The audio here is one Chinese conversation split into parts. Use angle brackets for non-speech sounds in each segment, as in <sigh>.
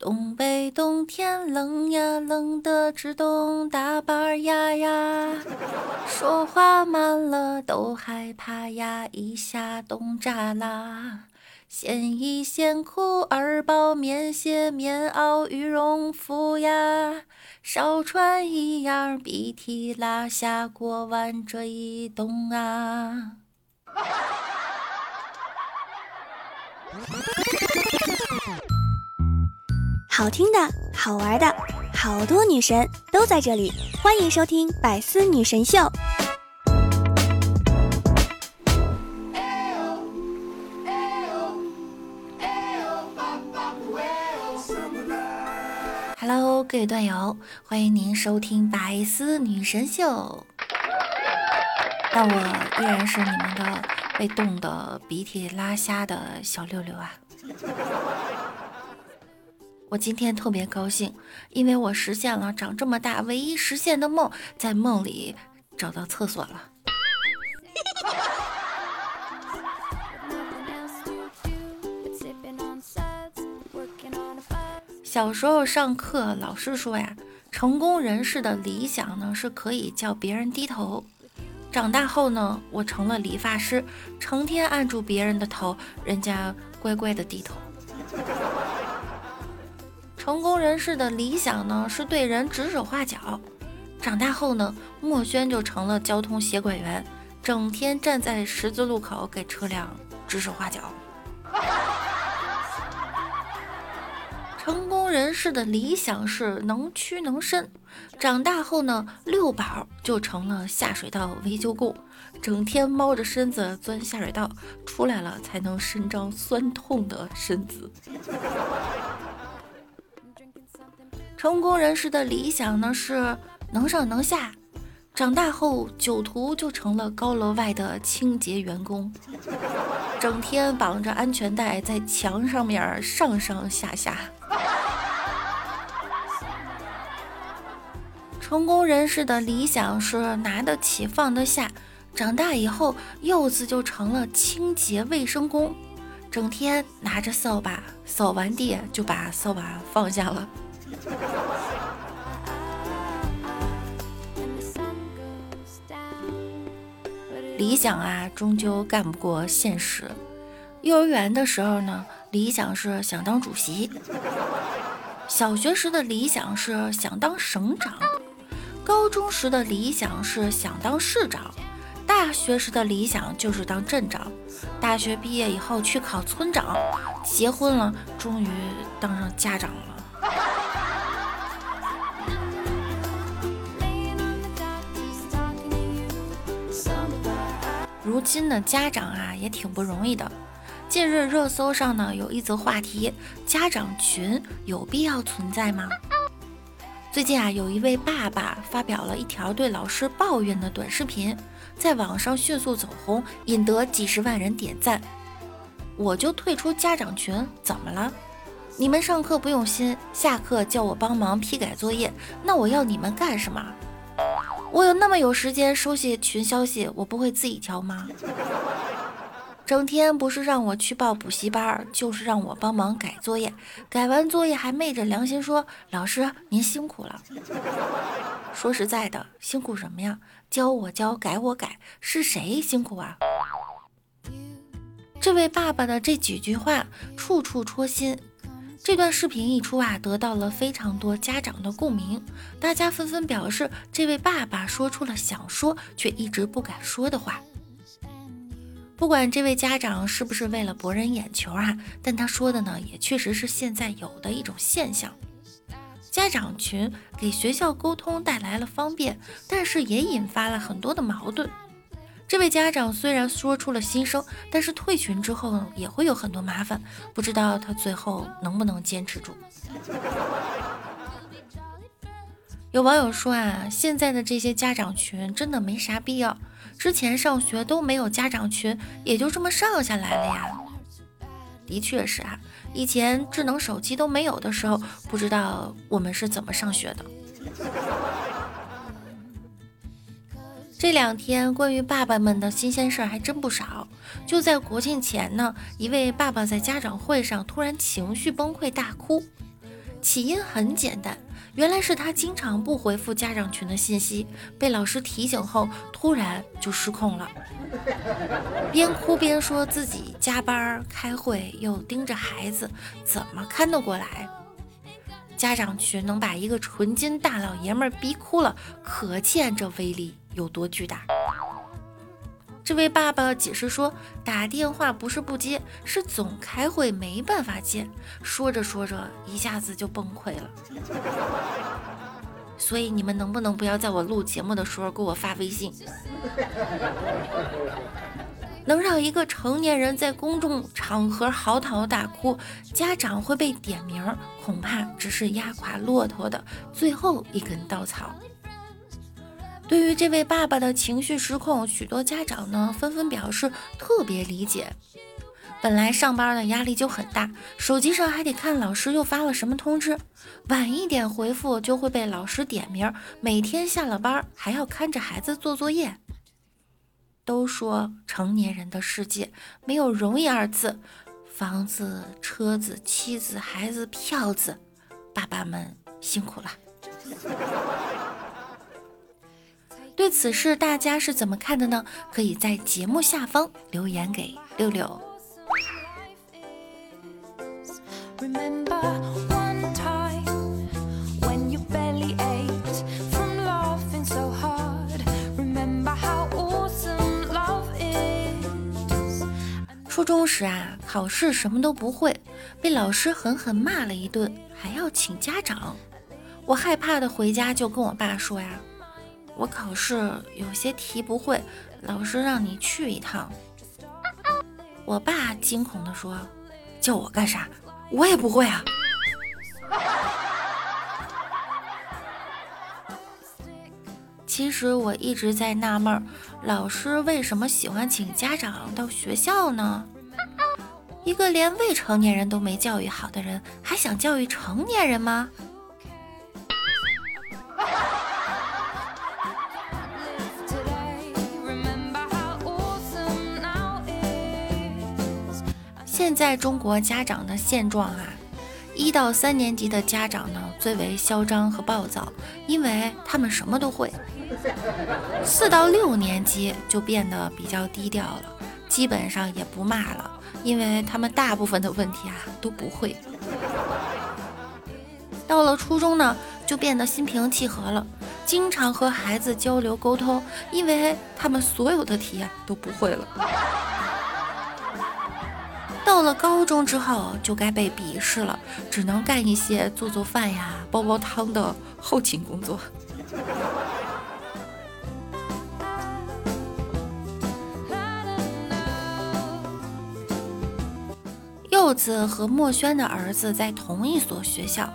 东北冬天冷呀，冷的直冻大板牙呀，说话慢了都害怕呀，一下冻炸啦。线衣线裤二包棉鞋棉袄羽绒服呀，少穿一样鼻涕拉下过完这一冬啊。<laughs> 好听的，好玩的，好多女神都在这里，欢迎收听《百思女神秀》。Hello，各位段友，欢迎您收听《百思女神秀》。那我依然是你们的被冻得鼻涕拉瞎的小六六啊。我今天特别高兴，因为我实现了长这么大唯一实现的梦，在梦里找到厕所了。小时候上课，老师说呀，成功人士的理想呢是可以叫别人低头。长大后呢，我成了理发师，成天按住别人的头，人家乖乖的低头。成功人士的理想呢，是对人指手画脚。长大后呢，墨轩就成了交通协管员，整天站在十字路口给车辆指手画脚。成功人士的理想是能屈能伸。长大后呢，六宝就成了下水道维修工，整天猫着身子钻下水道，出来了才能伸张酸痛的身子。成功人士的理想呢是能上能下，长大后酒徒就成了高楼外的清洁员工，整天绑着安全带在墙上面上上下下。成功人士的理想是拿得起放得下，长大以后柚子就成了清洁卫生工，整天拿着扫把扫完地就把扫把放下了。理想啊，终究干不过现实。幼儿园的时候呢，理想是想当主席；小学时的理想是想当省长；高中时的理想是想当市长；大学时的理想就是当镇长；大学毕业以后去考村长；结婚了，终于当上家长了。如今的家长啊，也挺不容易的。近日热搜上呢，有一则话题：家长群有必要存在吗？最近啊，有一位爸爸发表了一条对老师抱怨的短视频，在网上迅速走红，引得几十万人点赞。我就退出家长群，怎么了？你们上课不用心，下课叫我帮忙批改作业，那我要你们干什么？我有那么有时间收写群消息，我不会自己调吗？整天不是让我去报补习班，就是让我帮忙改作业，改完作业还昧着良心说：“老师您辛苦了。”说实在的，辛苦什么呀？教我教，改我改，是谁辛苦啊？这位爸爸的这几句话，处处戳心。这段视频一出啊，得到了非常多家长的共鸣，大家纷纷表示，这位爸爸说出了想说却一直不敢说的话。不管这位家长是不是为了博人眼球啊，但他说的呢，也确实是现在有的一种现象。家长群给学校沟通带来了方便，但是也引发了很多的矛盾。这位家长虽然说出了心声，但是退群之后也会有很多麻烦，不知道他最后能不能坚持住。<laughs> 有网友说啊，现在的这些家长群真的没啥必要，之前上学都没有家长群，也就这么上下来了呀。的确是啊，以前智能手机都没有的时候，不知道我们是怎么上学的。这两天关于爸爸们的新鲜事儿还真不少。就在国庆前呢，一位爸爸在家长会上突然情绪崩溃大哭。起因很简单，原来是他经常不回复家长群的信息，被老师提醒后，突然就失控了，边哭边说自己加班开会又盯着孩子，怎么看得过来？家长群能把一个纯金大老爷们儿逼哭了，可见这威力有多巨大。这位爸爸解释说，打电话不是不接，是总开会没办法接。说着说着，一下子就崩溃了。所以你们能不能不要在我录节目的时候给我发微信？<laughs> 能让一个成年人在公众场合嚎啕大哭，家长会被点名，恐怕只是压垮骆驼的最后一根稻草。对于这位爸爸的情绪失控，许多家长呢纷纷表示特别理解。本来上班的压力就很大，手机上还得看老师又发了什么通知，晚一点回复就会被老师点名。每天下了班还要看着孩子做作业。都说成年人的世界没有容易二字，房子、车子、妻子、孩子、票子，爸爸们辛苦了。对此事，大家是怎么看的呢？可以在节目下方留言给六六。初中时啊，考试什么都不会，被老师狠狠骂了一顿，还要请家长。我害怕的回家就跟我爸说呀。我考试有些题不会，老师让你去一趟。我爸惊恐地说：“叫我干啥？我也不会啊！”其实我一直在纳闷，老师为什么喜欢请家长到学校呢？一个连未成年人都没教育好的人，还想教育成年人吗？现在中国家长的现状啊，一到三年级的家长呢最为嚣张和暴躁，因为他们什么都会。四到六年级就变得比较低调了，基本上也不骂了，因为他们大部分的问题啊都不会。到了初中呢，就变得心平气和了，经常和孩子交流沟通，因为他们所有的题啊都不会了。到了高中之后，就该被鄙视了，只能干一些做做饭呀、煲煲汤的后勤工作。柚子和墨轩的儿子在同一所学校，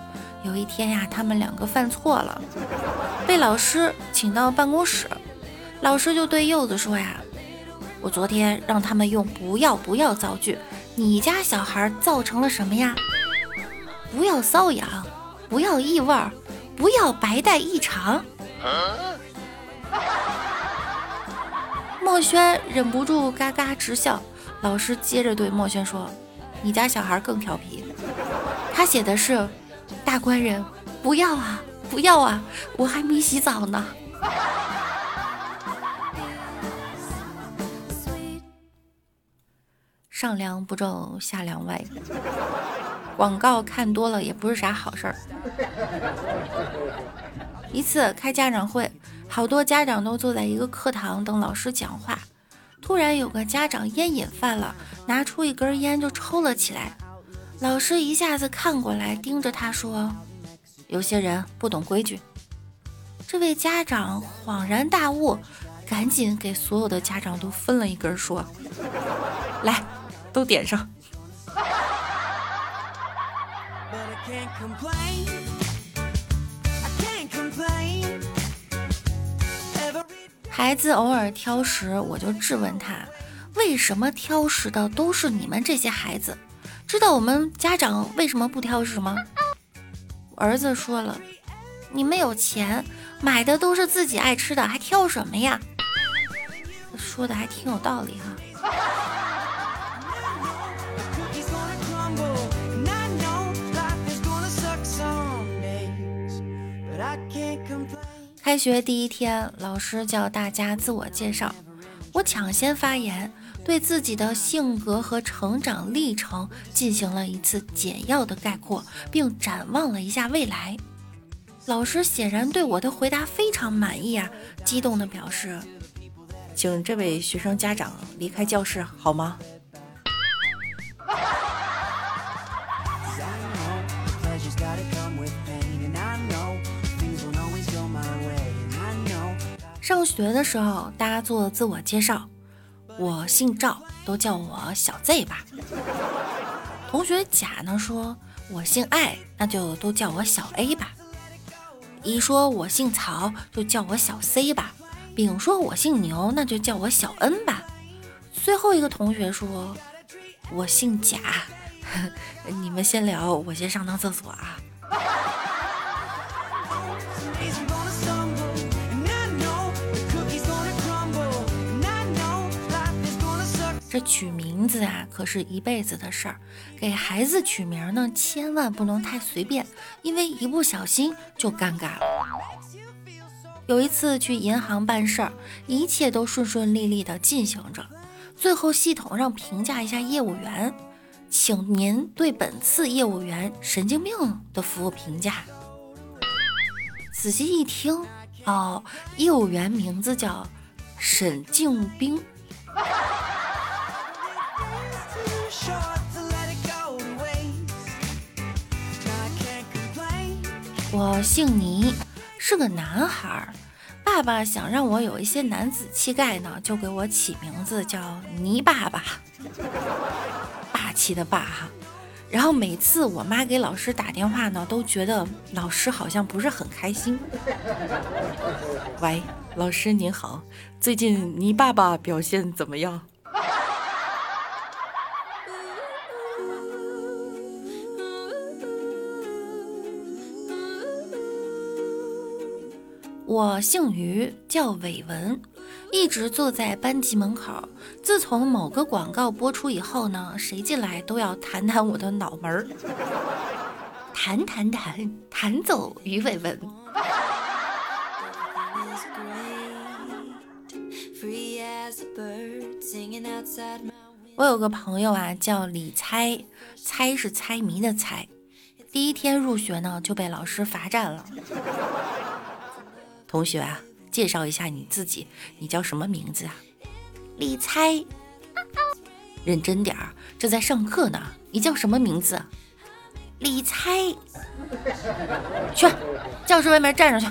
有一天呀，他们两个犯错了，被老师请到办公室，老师就对柚子说呀：“我昨天让他们用‘不要不要’造句。”你家小孩造成了什么呀？不要瘙痒，不要异味儿，不要白带异常。墨轩忍不住嘎嘎直笑。老师接着对墨轩说：“你家小孩更调皮，他写的是‘大官人，不要啊，不要啊，我还没洗澡呢。’”上梁不正下梁歪，广告看多了也不是啥好事儿。一次开家长会，好多家长都坐在一个课堂等老师讲话。突然有个家长烟瘾犯了，拿出一根烟就抽了起来。老师一下子看过来，盯着他说：“有些人不懂规矩。”这位家长恍然大悟，赶紧给所有的家长都分了一根，说：“来。”都点上。孩子偶尔挑食，我就质问他：为什么挑食的都是你们这些孩子？知道我们家长为什么不挑食吗？儿子说了：你们有钱，买的都是自己爱吃的，还挑什么呀？说的还挺有道理哈。开学第一天，老师叫大家自我介绍，我抢先发言，对自己的性格和成长历程进行了一次简要的概括，并展望了一下未来。老师显然对我的回答非常满意啊，激动地表示：“请这位学生家长离开教室好吗？”学的时候，大家做自我介绍，我姓赵，都叫我小 Z 吧。同学甲呢说，我姓艾，那就都叫我小 A 吧。乙说我姓曹，就叫我小 C 吧。丙说我姓牛，那就叫我小 N 吧。最后一个同学说，我姓贾，<laughs> 你们先聊，我先上趟厕所啊。这取名字啊，可是一辈子的事儿。给孩子取名呢，千万不能太随便，因为一不小心就尴尬了。有一次去银行办事儿，一切都顺顺利利的进行着，最后系统让评价一下业务员，请您对本次业务员神经病的服务评价。仔细一听，哦，业务员名字叫沈静兵。我姓倪，是个男孩。爸爸想让我有一些男子气概呢，就给我起名字叫倪爸爸，<laughs> 霸气的霸哈。然后每次我妈给老师打电话呢，都觉得老师好像不是很开心。<laughs> 喂，老师您好，最近倪爸爸表现怎么样？我姓于，叫伟文，一直坐在班级门口。自从某个广告播出以后呢，谁进来都要弹弹我的脑门儿，弹弹弹弹走于伟文。我有个朋友啊，叫李猜，猜是猜谜的猜。第一天入学呢，就被老师罚站了。同学啊，介绍一下你自己，你叫什么名字啊？李猜。认真点儿，这在上课呢。你叫什么名字？李猜。去，教室外面站着去。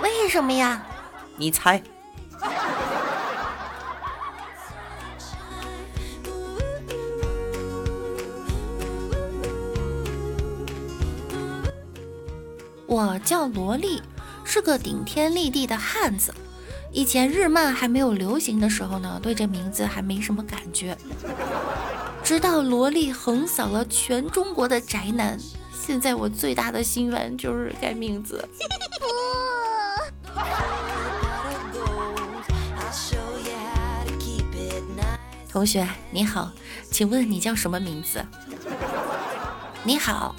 为什么呀？你猜。我叫萝莉，是个顶天立地的汉子。以前日漫还没有流行的时候呢，对这名字还没什么感觉。直到萝莉横扫了全中国的宅男，现在我最大的心愿就是改名字。同学你好，请问你叫什么名字？你好。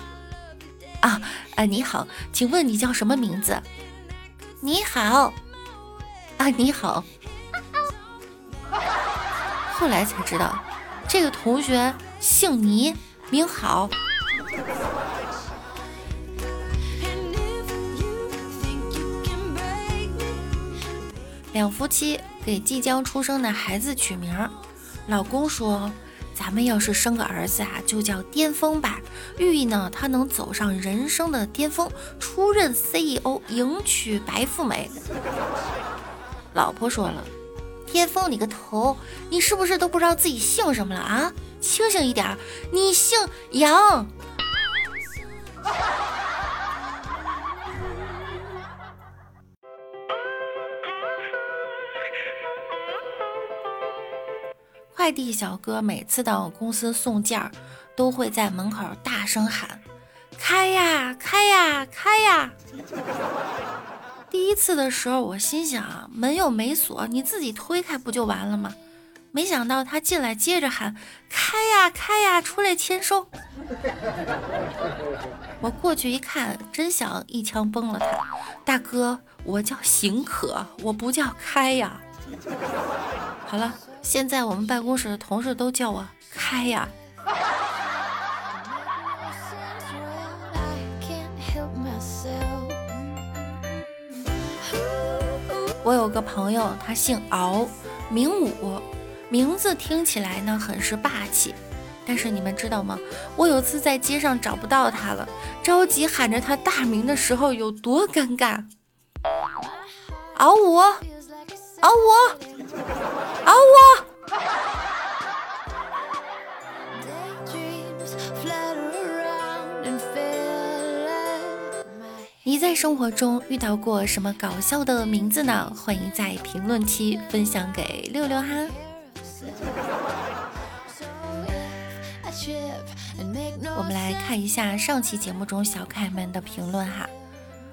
啊，啊，你好，请问你叫什么名字？你好，啊，你好。<laughs> 后来才知道，这个同学姓倪，名好。两夫妻给即将出生的孩子取名，老公说。咱们要是生个儿子啊，就叫巅峰吧，寓意呢，他能走上人生的巅峰，出任 CEO，迎娶白富美。老婆说了，巅峰你个头，你是不是都不知道自己姓什么了啊？清醒一点，你姓杨。快递小哥每次到公司送件儿，都会在门口大声喊：“开呀，开呀，开呀！” <laughs> 第一次的时候，我心想，门又没锁，你自己推开不就完了吗？没想到他进来接着喊：“开呀开呀，出来签收！”我过去一看，真想一枪崩了他。大哥，我叫邢可，我不叫开呀。<laughs> 好了，现在我们办公室的同事都叫我开呀。我有个朋友，他姓敖，名武，名字听起来呢很是霸气。但是你们知道吗？我有次在街上找不到他了，着急喊着他大名的时候有多尴尬。敖武，敖武，在生活中遇到过什么搞笑的名字呢？欢迎在评论区分享给六六哈。我们来看一下上期节目中小可爱们的评论哈。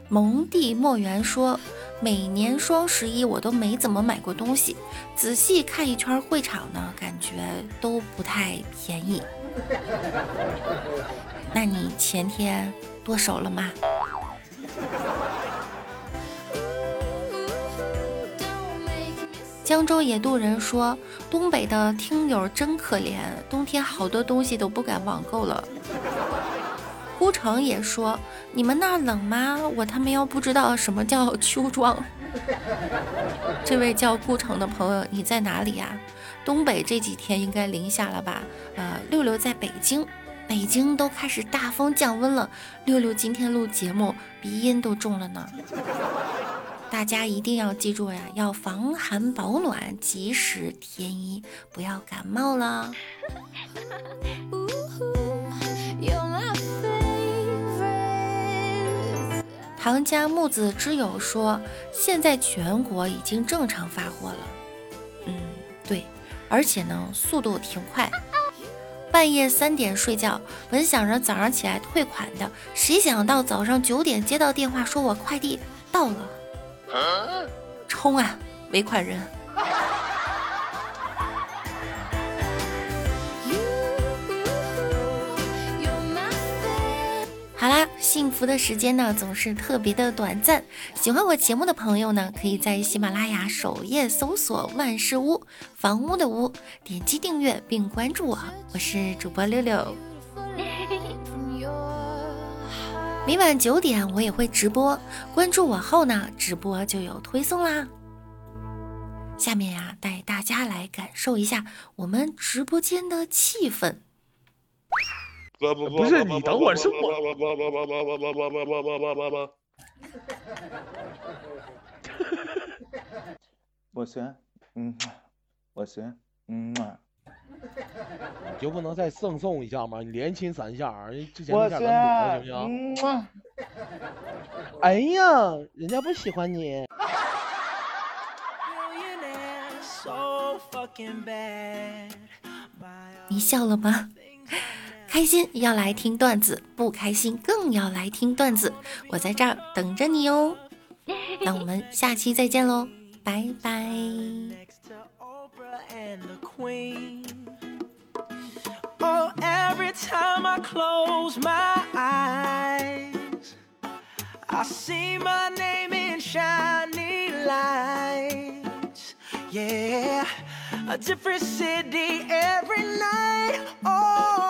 蒙蒂莫园说，每年双十一我都没怎么买过东西，仔细看一圈会场呢，感觉都不太便宜。那你前天剁手了吗？江州野渡人说：“东北的听友真可怜，冬天好多东西都不敢网购了。”孤城也说：“你们那冷吗？我他妈要不知道什么叫秋装。”这位叫孤城的朋友，你在哪里呀？东北这几天应该零下了吧？呃，六六在北京，北京都开始大风降温了。六六今天录节目，鼻音都重了呢。大家一定要记住呀，要防寒保暖，及时添衣，不要感冒了。唐家木子之友说，现在全国已经正常发货了。嗯，对，而且呢，速度挺快。半夜三点睡觉，本想着早上起来退款的，谁想到早上九点接到电话，说我快递到了。冲啊，尾款人！幸福的时间呢总是特别的短暂。喜欢我节目的朋友呢，可以在喜马拉雅首页搜索“万事屋”，房屋的屋，点击订阅并关注我。我是主播六六。每晚九点我也会直播，关注我后呢，直播就有推送啦。下面呀，带大家来感受一下我们直播间的气氛。不是你等会儿是我。我行，嗯，我行，嗯。你就不能再赠送一下吗？你连亲三下，之前我那下咱行不行？哎呀，人家不喜欢你。你笑了吗？开心要来听段子，不开心更要来听段子。我在这儿等着你哦。那我们下期再见喽，拜拜。Oh, every time I close my eyes, I see my name in shiny lights. Yeah, a different city every night. Oh,